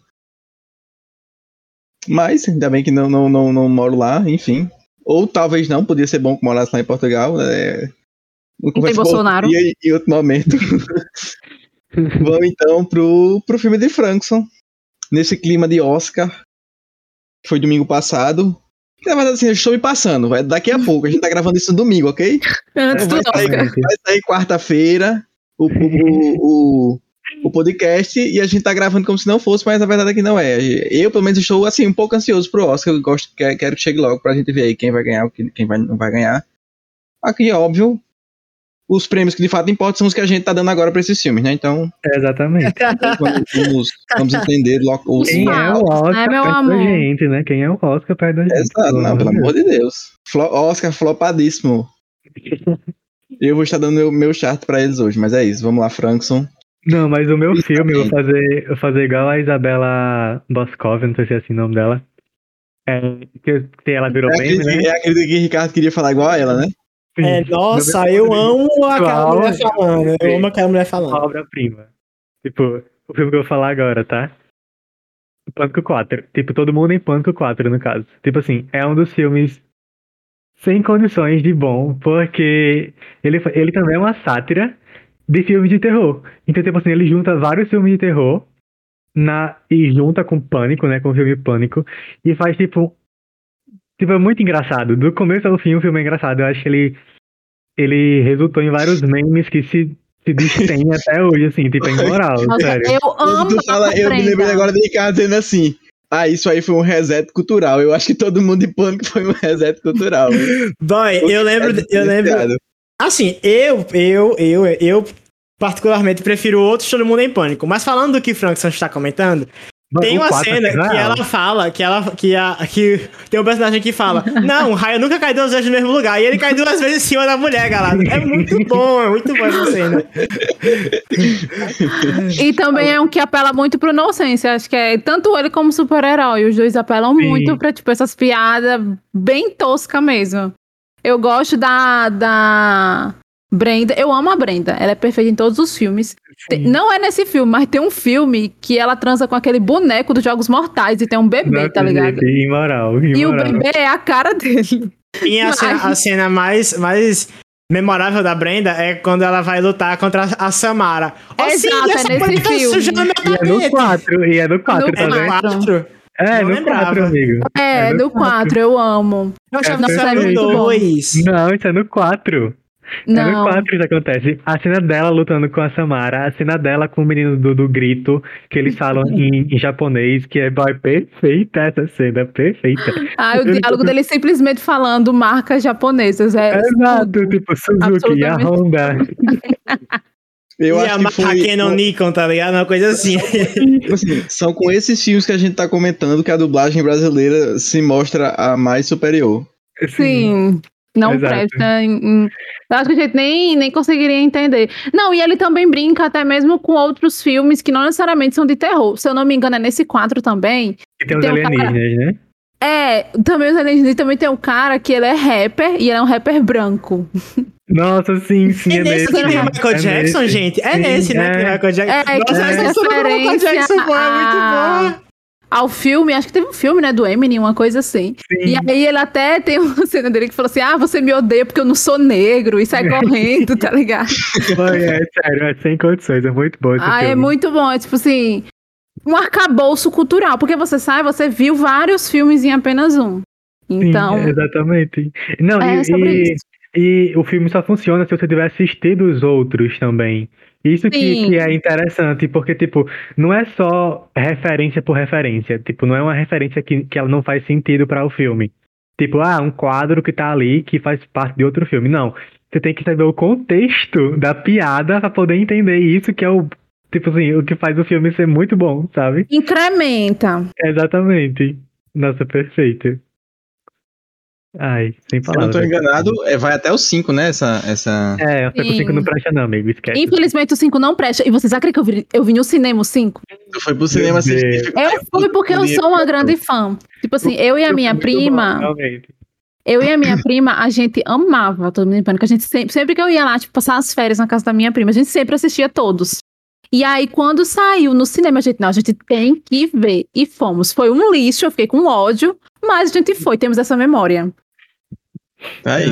[SPEAKER 1] Mas, ainda bem que não, não, não, não moro lá, enfim. Ou talvez não, podia ser bom que morasse lá em Portugal. É... Não
[SPEAKER 4] tem Bolsonaro.
[SPEAKER 1] E em outro momento. Vamos então pro, pro filme de Frankson. Nesse clima de Oscar. Que foi domingo passado. Na verdade, assim, eu estou me passando. Vai, daqui a pouco. A gente tá gravando isso no domingo, ok?
[SPEAKER 4] Antes do
[SPEAKER 1] vai sair, vai sair quarta-feira o, o, o, o podcast e a gente tá gravando como se não fosse, mas a verdade é que não é. Eu, pelo menos, estou assim, um pouco ansioso pro Oscar. Eu gosto, quero, quero que chegue logo pra gente ver aí quem vai ganhar, quem quem vai, não vai ganhar. Aqui, óbvio, os prêmios que de fato importam são os que a gente tá dando agora pra esses filmes, né? Então,
[SPEAKER 2] É, exatamente.
[SPEAKER 1] vamos, vamos, vamos entender logo os.
[SPEAKER 2] Quem é o Oscar
[SPEAKER 4] né, meu
[SPEAKER 2] perto da
[SPEAKER 4] amor?
[SPEAKER 2] gente, né? Quem é o Oscar perto da gente?
[SPEAKER 1] Exato, não, pelo amor de Deus. Flo- Oscar flopadíssimo. Eu vou estar dando meu, meu chart pra eles hoje, mas é isso. Vamos lá, Frankson.
[SPEAKER 2] Não, mas o meu
[SPEAKER 1] Isso
[SPEAKER 2] filme, eu vou fazer, eu vou fazer igual a Isabela Boscov, não sei se é assim o nome dela. É, que, que ela virou
[SPEAKER 1] É
[SPEAKER 2] meme, né?
[SPEAKER 1] é aquele que o Ricardo queria falar igual a ela, né?
[SPEAKER 5] É, nossa, eu amo aquela mulher falando. Eu amo aquela mulher falando.
[SPEAKER 2] obra-prima. Tipo, o filme que eu vou falar agora, tá? Pânico 4. Tipo, todo mundo em Pânico 4, no caso. Tipo assim, é um dos filmes sem condições de bom, porque ele, ele também é uma sátira de filmes de terror. Então, tipo assim, ele junta vários filmes de terror na, e junta com Pânico, né? Com o filme Pânico, e faz tipo. Tipo, é muito engraçado. Do começo ao fim, o filme é engraçado. Eu acho que ele, ele resultou em vários memes que se, se distêm até hoje, assim, tipo, é imoral,
[SPEAKER 4] Nossa,
[SPEAKER 2] sério.
[SPEAKER 4] eu amo
[SPEAKER 1] tu fala, eu me lembrei agora do Ricardo dizendo assim. Ah, isso aí foi um reset cultural. Eu acho que todo mundo de pânico foi um reset cultural.
[SPEAKER 5] Boy, eu lembro, eu lembro. Assim, eu, eu, eu, eu particularmente prefiro outros Todo Mundo em Pânico. Mas falando do que o Frankson está comentando,
[SPEAKER 3] Tem uma cena
[SPEAKER 2] é
[SPEAKER 3] que ela fala, que ela. Que, a, que tem um personagem que fala: Não, o raio nunca cai duas vezes no mesmo lugar. E ele cai duas vezes em cima da mulher, galera. É muito bom, é muito bom essa cena.
[SPEAKER 4] E também é um que apela muito pro inocência. Acho que é tanto ele como o super-herói. Os dois apelam
[SPEAKER 2] Sim.
[SPEAKER 4] muito pra, tipo, essas piadas bem tosca mesmo. Eu gosto da, da Brenda. Eu amo a Brenda. Ela é perfeita em todos os filmes. Tem- não é nesse filme, mas tem um filme que ela transa com aquele boneco dos Jogos Mortais e tem um bebê,
[SPEAKER 2] Não
[SPEAKER 4] tá ligado?
[SPEAKER 2] acredito, Imoral,
[SPEAKER 4] E o
[SPEAKER 2] imoral.
[SPEAKER 4] bebê é a cara dele.
[SPEAKER 3] E a cena, a cena mais, mais memorável da Brenda é quando ela vai lutar contra a Samara. Ó,
[SPEAKER 4] Exato,
[SPEAKER 3] sim,
[SPEAKER 4] é
[SPEAKER 3] essa
[SPEAKER 4] nesse
[SPEAKER 3] mulher tá
[SPEAKER 4] filme.
[SPEAKER 3] meu
[SPEAKER 2] E é no
[SPEAKER 3] tapete.
[SPEAKER 2] 4, e é no 4
[SPEAKER 4] No
[SPEAKER 3] É no
[SPEAKER 2] também.
[SPEAKER 4] quatro.
[SPEAKER 3] 4.
[SPEAKER 2] É,
[SPEAKER 3] Não
[SPEAKER 2] no
[SPEAKER 3] lembrava.
[SPEAKER 2] 4, amigo.
[SPEAKER 4] É,
[SPEAKER 2] É
[SPEAKER 4] do
[SPEAKER 2] do
[SPEAKER 4] 4, eu amo.
[SPEAKER 3] Eu achava
[SPEAKER 2] É
[SPEAKER 3] que era no
[SPEAKER 2] perfeito.
[SPEAKER 3] 2.
[SPEAKER 2] Não, isso é no 4. É
[SPEAKER 4] Não.
[SPEAKER 2] 4 que isso acontece. A cena dela lutando com a Samara, a cena dela com o menino do, do grito, que eles falam em, em japonês, que é boy, perfeita essa cena, perfeita.
[SPEAKER 4] Ah, o diálogo dele simplesmente falando marcas japonesas. É
[SPEAKER 2] Exato,
[SPEAKER 4] tudo.
[SPEAKER 2] tipo Suzuki, a. Honda.
[SPEAKER 1] Eu
[SPEAKER 3] e
[SPEAKER 1] acho
[SPEAKER 3] a
[SPEAKER 1] que
[SPEAKER 3] marca
[SPEAKER 1] foi,
[SPEAKER 3] Nikon, tá ligado? Uma coisa assim.
[SPEAKER 1] tipo assim, são com esses filmes que a gente tá comentando que a dublagem brasileira se mostra a mais superior.
[SPEAKER 4] Sim. Não
[SPEAKER 2] Exato.
[SPEAKER 4] presta. em- em- Eu acho que a gente nem, nem conseguiria entender. Não, e ele também brinca até mesmo com outros filmes que não necessariamente são de terror. Se eu não me engano, é nesse 4 também.
[SPEAKER 2] E tem os
[SPEAKER 4] Tem um cara-
[SPEAKER 2] alienígenas, né?
[SPEAKER 4] É, também os alienígenas também tem um cara que ele é rapper e ele é um rapper branco.
[SPEAKER 2] Nossa, sim, sim,
[SPEAKER 3] É
[SPEAKER 2] é,
[SPEAKER 3] nesse que tem o? Michael
[SPEAKER 2] É
[SPEAKER 3] Jackson,
[SPEAKER 2] nesse.
[SPEAKER 3] gente? É
[SPEAKER 2] Sim,
[SPEAKER 3] nesse, né? Que tem o
[SPEAKER 2] é.
[SPEAKER 3] Michael Jackson.
[SPEAKER 4] É,
[SPEAKER 3] Nossa,
[SPEAKER 4] faz
[SPEAKER 3] essa Michael Jackson, pô, é muito
[SPEAKER 4] a-
[SPEAKER 3] boa.
[SPEAKER 4] Ao filme, acho que teve um filme, né, do Eminem, uma coisa assim.
[SPEAKER 2] Sim.
[SPEAKER 4] E aí ele até tem uma cena dele que falou assim: Ah, você me odeia porque eu não sou negro e sai correndo, tá ligado?
[SPEAKER 2] É sério, é sem condições, é muito bom
[SPEAKER 4] Ah, é
[SPEAKER 2] filme.
[SPEAKER 4] muito bom. É tipo assim, um arcabouço cultural. Porque você sai, você viu vários filmes em apenas um.
[SPEAKER 2] Sim,
[SPEAKER 4] Então,
[SPEAKER 2] exatamente. Não,
[SPEAKER 4] é
[SPEAKER 2] e, e- e o filme só funciona se você tiver assistido os outros também. Isso que, que é interessante, porque, tipo, não é só referência por referência. Tipo, não é uma referência que, que ela não faz sentido para o filme. Tipo, ah, um quadro que tá ali que faz parte de outro filme. Não. Você tem que saber o contexto da piada pra poder entender isso, que é o. Tipo assim, o que faz o filme ser muito bom, sabe?
[SPEAKER 4] incrementa.
[SPEAKER 2] Exatamente. Nossa, perfeito. Ai, sem
[SPEAKER 1] Se eu não tô enganado, é, vai até o 5, né? Essa, essa...
[SPEAKER 2] É, o Seco
[SPEAKER 4] Sim.
[SPEAKER 2] 5 não presta não, amigo, esquece.
[SPEAKER 4] Infelizmente o 5 não presta. E vocês acreditam que eu vi, eu vi no cinema o 5?
[SPEAKER 1] Tu foi pro cinema assistir.
[SPEAKER 4] Eu fui porque eu sou uma grande fã. Tipo assim, eu e a minha prima.
[SPEAKER 2] realmente.
[SPEAKER 4] Eu e a minha prima, a gente amava Todo Mundo em Pânico. A gente sempre, sempre que eu ia lá, tipo, passar as férias na casa da minha prima, a gente sempre assistia todos. E aí, quando saiu no cinema, a gente, não, a gente tem que ver. E fomos. Foi um lixo, eu fiquei com ódio, mas a gente foi, temos essa memória.
[SPEAKER 1] Tá aí.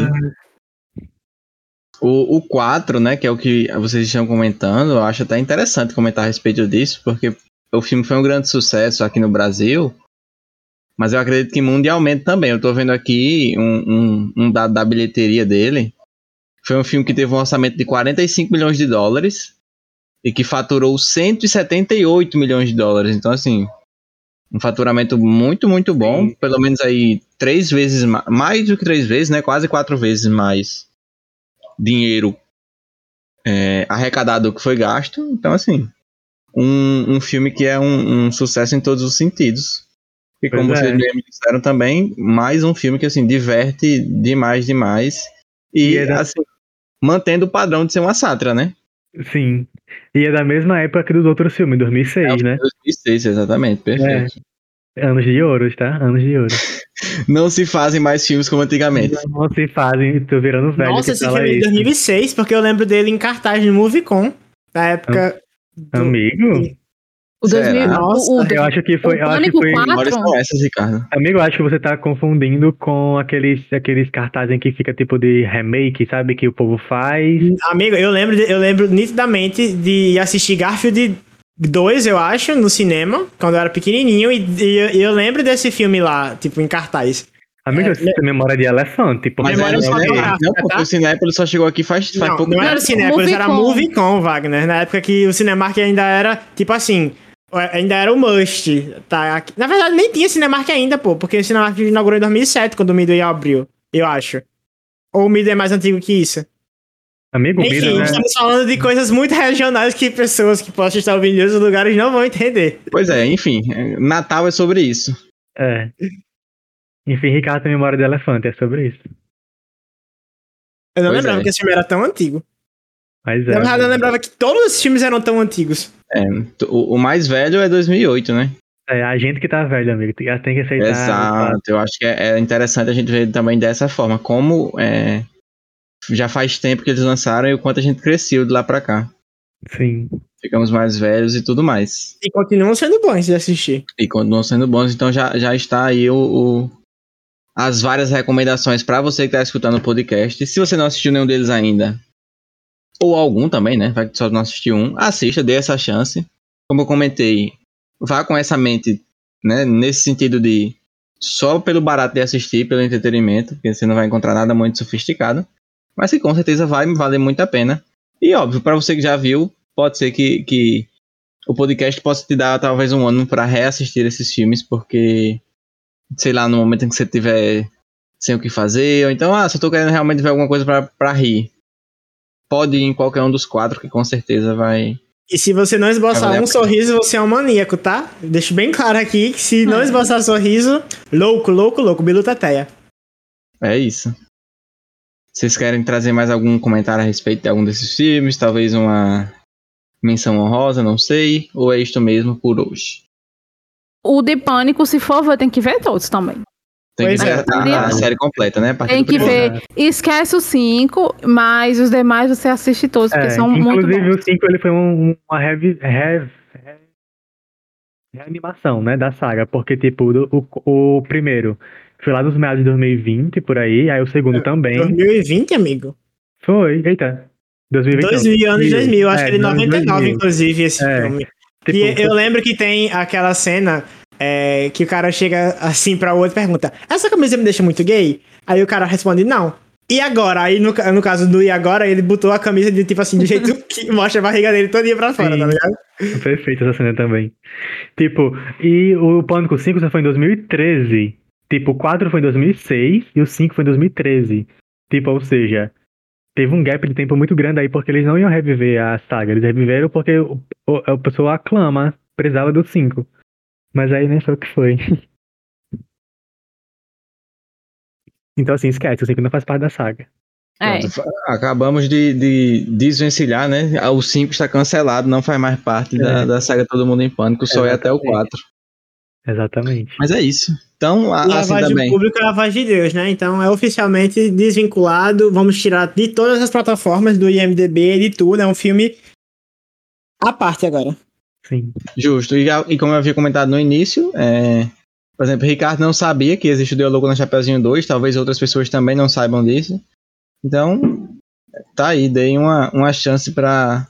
[SPEAKER 1] O, o 4, né, que é o que vocês estão comentando, eu acho até interessante comentar a respeito disso, porque o filme foi um grande sucesso aqui no Brasil, mas eu acredito que mundialmente também. Eu tô vendo aqui um, um, um dado da bilheteria dele. Foi um filme que teve um orçamento de 45 milhões de dólares e que faturou 178 milhões de dólares. Então, assim, um faturamento muito, muito bom.
[SPEAKER 2] Sim.
[SPEAKER 1] Pelo menos aí três vezes ma- mais do que três vezes, né? Quase quatro vezes mais dinheiro é, arrecadado do que foi gasto. Então, assim, um, um filme que é um, um sucesso em todos os sentidos. E como
[SPEAKER 2] Pois é.
[SPEAKER 1] vocês mesmo disseram também, mais um filme que, assim, diverte demais, demais. E,
[SPEAKER 2] E é da-
[SPEAKER 1] assim, mantendo o padrão de ser uma sátira, né?
[SPEAKER 2] Sim. E é da mesma época que dos outros filmes, 2006, né?
[SPEAKER 1] 2006, exatamente, perfeito.
[SPEAKER 2] Anos de ouro, tá? Anos de ouro.
[SPEAKER 1] Não se fazem mais filmes como antigamente.
[SPEAKER 2] Não se fazem, tô virando velho
[SPEAKER 3] Nossa,
[SPEAKER 2] que
[SPEAKER 3] esse filme é de
[SPEAKER 2] isso.
[SPEAKER 3] 2006, porque eu lembro dele em cartaz no Moviecon, na época... do-
[SPEAKER 2] Amigo,
[SPEAKER 4] O
[SPEAKER 1] Será?
[SPEAKER 4] 2000,
[SPEAKER 3] Nossa,
[SPEAKER 4] o, o,
[SPEAKER 2] eu acho que foi,
[SPEAKER 4] o
[SPEAKER 2] eu acho que foi,
[SPEAKER 4] 4?
[SPEAKER 1] Memórias são essas, Ricardo.
[SPEAKER 2] amigo, eu acho que você tá confundindo com aqueles, aqueles cartazes que fica tipo de remake, sabe, que o povo faz.
[SPEAKER 3] Amigo, eu lembro, eu lembro nitidamente de assistir Garfield 2, eu acho, no cinema, quando eu era pequenininho, e, e eu, eu lembro desse filme lá, tipo, em cartaz.
[SPEAKER 2] Amigo,
[SPEAKER 3] É,
[SPEAKER 2] você tem memória de elefante, porque
[SPEAKER 1] Mas
[SPEAKER 3] Memória
[SPEAKER 1] era
[SPEAKER 2] é o
[SPEAKER 1] não, porque
[SPEAKER 3] tá?
[SPEAKER 1] o Cinépolis só chegou aqui faz, faz
[SPEAKER 3] Não,
[SPEAKER 1] pouco
[SPEAKER 3] não era
[SPEAKER 1] tempo.
[SPEAKER 3] Cinépolis, era
[SPEAKER 4] Movicon.
[SPEAKER 3] Movicon, Wagner. Na época que o Cinemark ainda era, tipo assim, ainda era o must. Tá? Na verdade, nem tinha Cinemark ainda, pô, porque o Cinemark inaugurou em 2007, quando o Midway abriu, eu acho. Ou o Midway é mais antigo que isso?
[SPEAKER 2] Amigo,
[SPEAKER 3] Enfim,
[SPEAKER 2] Mira, né?
[SPEAKER 3] estamos falando de coisas muito regionais que pessoas que possam estar ouvindo em outros lugares não vão entender.
[SPEAKER 1] Pois é, enfim. é, Natal é sobre isso.
[SPEAKER 2] É. Enfim, Ricardo tem memória de elefante, é sobre isso.
[SPEAKER 3] Eu não
[SPEAKER 1] Pois
[SPEAKER 3] lembrava
[SPEAKER 1] é.
[SPEAKER 3] que esse filme era tão antigo.
[SPEAKER 2] Mas
[SPEAKER 3] Na
[SPEAKER 2] é.
[SPEAKER 3] verdade, eu lembrava que todos os filmes eram tão antigos.
[SPEAKER 1] É, o, o mais velho é 2008, né?
[SPEAKER 2] É a gente que tá velho, amigo. Já tem que aceitar.
[SPEAKER 1] Exato. Eu acho que é, é interessante a gente ver também dessa forma. Como é, já faz tempo que eles lançaram e o quanto a gente cresceu de lá pra cá.
[SPEAKER 2] Sim.
[SPEAKER 1] Ficamos mais velhos e tudo mais.
[SPEAKER 3] E continuam sendo bons de assistir.
[SPEAKER 1] E continuam sendo bons, então já, já está aí o, o- as várias recomendações pra você que tá escutando o podcast. Se você não assistiu nenhum deles ainda, ou algum também, né? Vai que só não assistiu um, assista, dê essa chance. Como eu comentei, vá com essa mente, né? Nesse sentido de só pelo barato de assistir, pelo entretenimento, porque você não vai encontrar nada muito sofisticado, mas que com certeza vai valer muito a pena. E óbvio, pra você que já viu, pode ser que, que o podcast possa te dar talvez um ano pra reassistir esses filmes, porque, sei lá, no momento em que você tiver sem o que fazer, ou então, ah, eu tô querendo realmente ver alguma coisa pra rir, pode ir em qualquer um dos quatro, que com certeza vai.
[SPEAKER 3] E se você não esboçar um sorriso, você é um maníaco, tá? Deixo bem claro aqui que se não esboçar sorriso, louco, louco, louco, Bilu Teteia.
[SPEAKER 1] É isso. Vocês querem trazer mais algum comentário a respeito de algum desses filmes? Talvez uma menção honrosa, não sei. Ou é isto mesmo por hoje?
[SPEAKER 4] O de Pânico, se for tem que ver todos também.
[SPEAKER 1] Tem
[SPEAKER 3] Pois
[SPEAKER 1] que ver
[SPEAKER 3] é.
[SPEAKER 1] a, a série completa, né?
[SPEAKER 4] Tem que ver. Esquece os cinco, mas os demais você assiste todos, porque
[SPEAKER 2] É,
[SPEAKER 4] são muito
[SPEAKER 2] inclusive
[SPEAKER 4] bons.
[SPEAKER 2] o 5 ele foi um- uma revi- reanimação, né, da saga, porque tipo, do- o, o primeiro foi lá nos meados de 2020 por aí, aí o segundo também
[SPEAKER 3] 2020, amigo.
[SPEAKER 2] foi, eita, 2020 não.
[SPEAKER 3] 2000, anos 2000, acho
[SPEAKER 2] É,
[SPEAKER 3] que ele é
[SPEAKER 2] anos
[SPEAKER 3] 99,
[SPEAKER 2] 2000.
[SPEAKER 3] inclusive, esse
[SPEAKER 2] É.
[SPEAKER 3] filme.
[SPEAKER 2] Tipo,
[SPEAKER 3] e eu lembro que tem aquela cena é, que o cara chega assim pra outro e pergunta: Essa camisa me deixa muito gay? Aí o cara responde: Não. E agora? Aí no, no caso do e agora, ele botou a camisa de tipo assim, de jeito que mostra a barriga dele todinha pra fora,
[SPEAKER 2] Sim.
[SPEAKER 3] tá ligado?
[SPEAKER 2] Perfeita essa cena também. Tipo, e o Pânico 5 só foi em 2013. Tipo, o 4 foi em 2006 e o 5 foi em 2013. Tipo, ou seja, teve um gap de tempo muito grande aí porque eles não iam reviver a saga. Eles reviveram porque o, o, a pessoa aclama, precisava do 5. Mas aí nem foi o que foi. Então, assim, esquece, o 5 não faz parte da saga.
[SPEAKER 4] É.
[SPEAKER 1] Acabamos de, de desvencilhar, né? O 5 está cancelado, não faz mais parte da,
[SPEAKER 2] É.
[SPEAKER 1] da saga Todo Mundo em Pânico, só é até o
[SPEAKER 2] Exatamente.
[SPEAKER 1] 4.
[SPEAKER 2] Exatamente.
[SPEAKER 1] Mas é isso. Então, a- assim
[SPEAKER 3] Lavagem
[SPEAKER 1] também.
[SPEAKER 3] pública é lavagem de Deus, né? Então é oficialmente desvinculado. Vamos tirar de todas as plataformas do IMDB, de tudo. É um filme à parte agora.
[SPEAKER 2] Sim.
[SPEAKER 1] Justo. E, e como eu havia comentado no início, é, por exemplo, o Ricardo não sabia que existe o Deu Louco no Chapeuzinho 2, talvez outras pessoas também não saibam disso. Então, tá aí, dei uma, uma chance pra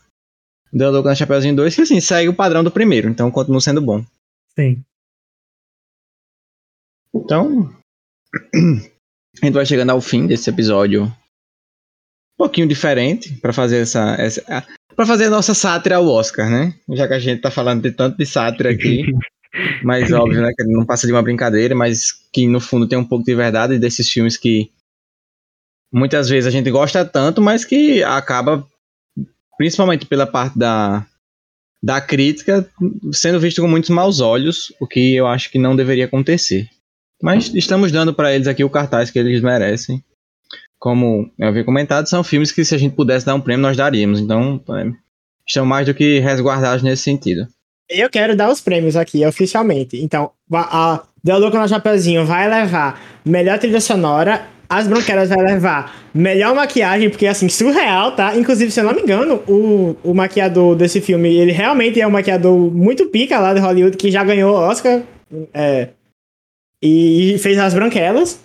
[SPEAKER 1] Deu Louco no Chapeuzinho 2, que assim, segue o padrão do primeiro, então continua sendo bom.
[SPEAKER 2] Sim.
[SPEAKER 1] Então, a gente vai chegando ao fim desse episódio. Um pouquinho diferente para fazer essa, essa para fazer a nossa sátira ao Oscar, né? Já que a gente tá falando de tanto de sátira aqui, mas óbvio, né, que não passa de uma brincadeira, mas que no fundo tem um pouco de verdade desses filmes que muitas vezes a gente gosta tanto, mas que acaba principalmente pela parte da da crítica sendo visto com muitos maus olhos, o que eu acho que não deveria acontecer. Mas estamos dando para eles aqui o cartaz que eles merecem. Como eu havia comentado, são filmes que se a gente pudesse dar um prêmio, nós daríamos. Então, é, estão mais do que resguardados nesse sentido.
[SPEAKER 3] Eu quero dar os prêmios aqui, oficialmente. Então, a, a Deu Louco no Chapeuzinho vai levar melhor trilha sonora, As Branquelas vai levar melhor maquiagem, porque assim, surreal, tá? Inclusive, se eu não me engano, o, o maquiador desse filme, ele realmente é um maquiador muito pica lá de Hollywood, que já ganhou Oscar, é, e fez As Branquelas.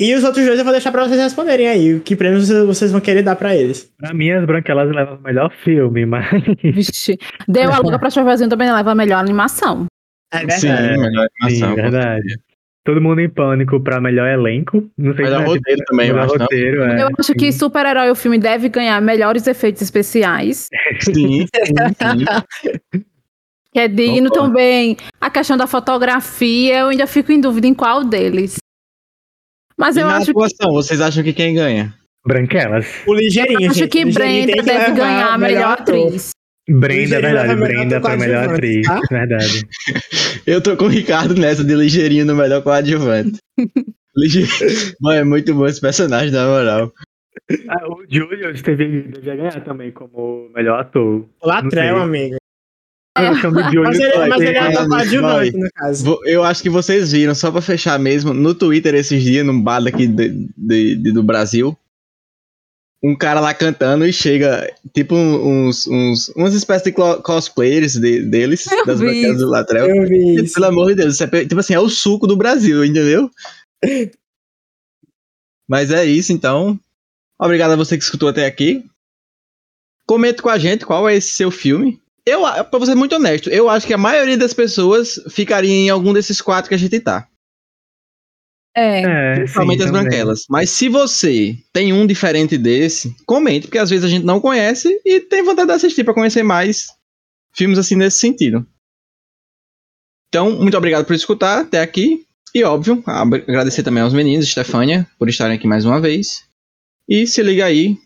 [SPEAKER 3] E os outros dois eu vou deixar pra vocês responderem aí, que prêmios vocês- vocês vão querer dar pra eles.
[SPEAKER 2] Pra mim, as branquelas levam o melhor filme, mas.
[SPEAKER 4] Vixe. Deu a louca pra Chapeuzinho também leva a melhor animação.
[SPEAKER 3] É
[SPEAKER 1] Sim,
[SPEAKER 3] verdade.
[SPEAKER 1] melhor
[SPEAKER 2] Sim,
[SPEAKER 1] animação.
[SPEAKER 2] verdade. Todo mundo em pânico pra melhor elenco. Não sei
[SPEAKER 1] Melhor
[SPEAKER 2] se
[SPEAKER 1] roteiro também, eu
[SPEAKER 2] melhor
[SPEAKER 1] acho. não?
[SPEAKER 2] roteiro, é.
[SPEAKER 4] Eu acho que Super-Herói, o filme, deve ganhar melhores efeitos especiais.
[SPEAKER 1] Sim, sim, sim.
[SPEAKER 4] Que é digno
[SPEAKER 1] Concordo.
[SPEAKER 4] também. A questão da fotografia, eu ainda fico em dúvida em qual deles. Mas
[SPEAKER 1] E
[SPEAKER 4] eu
[SPEAKER 1] na
[SPEAKER 4] acho que
[SPEAKER 1] atuação, vocês acham que quem ganha?
[SPEAKER 2] Branquelas.
[SPEAKER 5] O Ligeirinho,
[SPEAKER 4] Acho
[SPEAKER 5] gente.
[SPEAKER 4] que
[SPEAKER 5] Ligeirinho
[SPEAKER 4] Brenda
[SPEAKER 5] que
[SPEAKER 4] deve ganhar a melhor atriz.
[SPEAKER 2] Brenda, é
[SPEAKER 5] Ligeirinho
[SPEAKER 2] verdade.
[SPEAKER 5] melhor
[SPEAKER 2] Brenda pra melhor
[SPEAKER 5] coadjuvante,
[SPEAKER 2] atriz.
[SPEAKER 5] tá?
[SPEAKER 2] Verdade.
[SPEAKER 1] Eu tô com o Ricardo nessa de ligeirinho no melhor coadjuvante. Ligeiro. Mano, é muito bom esse personagem, na moral.
[SPEAKER 2] Ah, o Julius teve, devia ganhar também como melhor ator.
[SPEAKER 5] O Latrell, amigo.
[SPEAKER 2] Julius.
[SPEAKER 5] Mas ele, mas ele é coadjuvante, no caso.
[SPEAKER 1] Eu acho que vocês viram, só pra fechar mesmo, no Twitter esses dias, num bar aqui de- de- de- do Brasil, um cara lá cantando e chega, tipo, uns, uns, umas espécies de cosplayers de- deles,
[SPEAKER 4] Eu
[SPEAKER 1] das
[SPEAKER 4] isso.
[SPEAKER 1] do Latrell.
[SPEAKER 5] Eu vi
[SPEAKER 1] E,
[SPEAKER 5] isso.
[SPEAKER 1] Pelo amor de Deus, isso é, tipo assim, é o suco do Brasil, entendeu? Mas é isso, então. Obrigado a você que escutou até aqui. Comente com a gente qual é esse seu filme. Eu, pra ser muito honesto, eu acho que a maioria das pessoas ficaria em algum desses quatro que a gente tá.
[SPEAKER 4] É.
[SPEAKER 2] É,
[SPEAKER 1] Principalmente
[SPEAKER 2] sim,
[SPEAKER 1] as
[SPEAKER 2] também.
[SPEAKER 1] branquelas. Mas se você tem um diferente desse, comente, porque às vezes a gente não conhece e tem vontade de assistir pra conhecer mais filmes assim nesse sentido. Então, muito obrigado por escutar até aqui. E óbvio, agradecer também aos meninos, Stefânia, por estarem aqui mais uma vez. E se liga aí,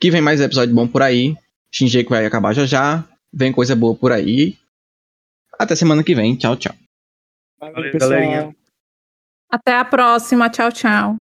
[SPEAKER 1] que vem mais episódio bom por aí. Shinji que vai acabar já já. Vem coisa boa por aí. Até semana que vem. Tchau, tchau.
[SPEAKER 5] Valeu,
[SPEAKER 2] Valeu,
[SPEAKER 5] pessoal.
[SPEAKER 2] galerinha.
[SPEAKER 4] Até a próxima. Tchau, tchau.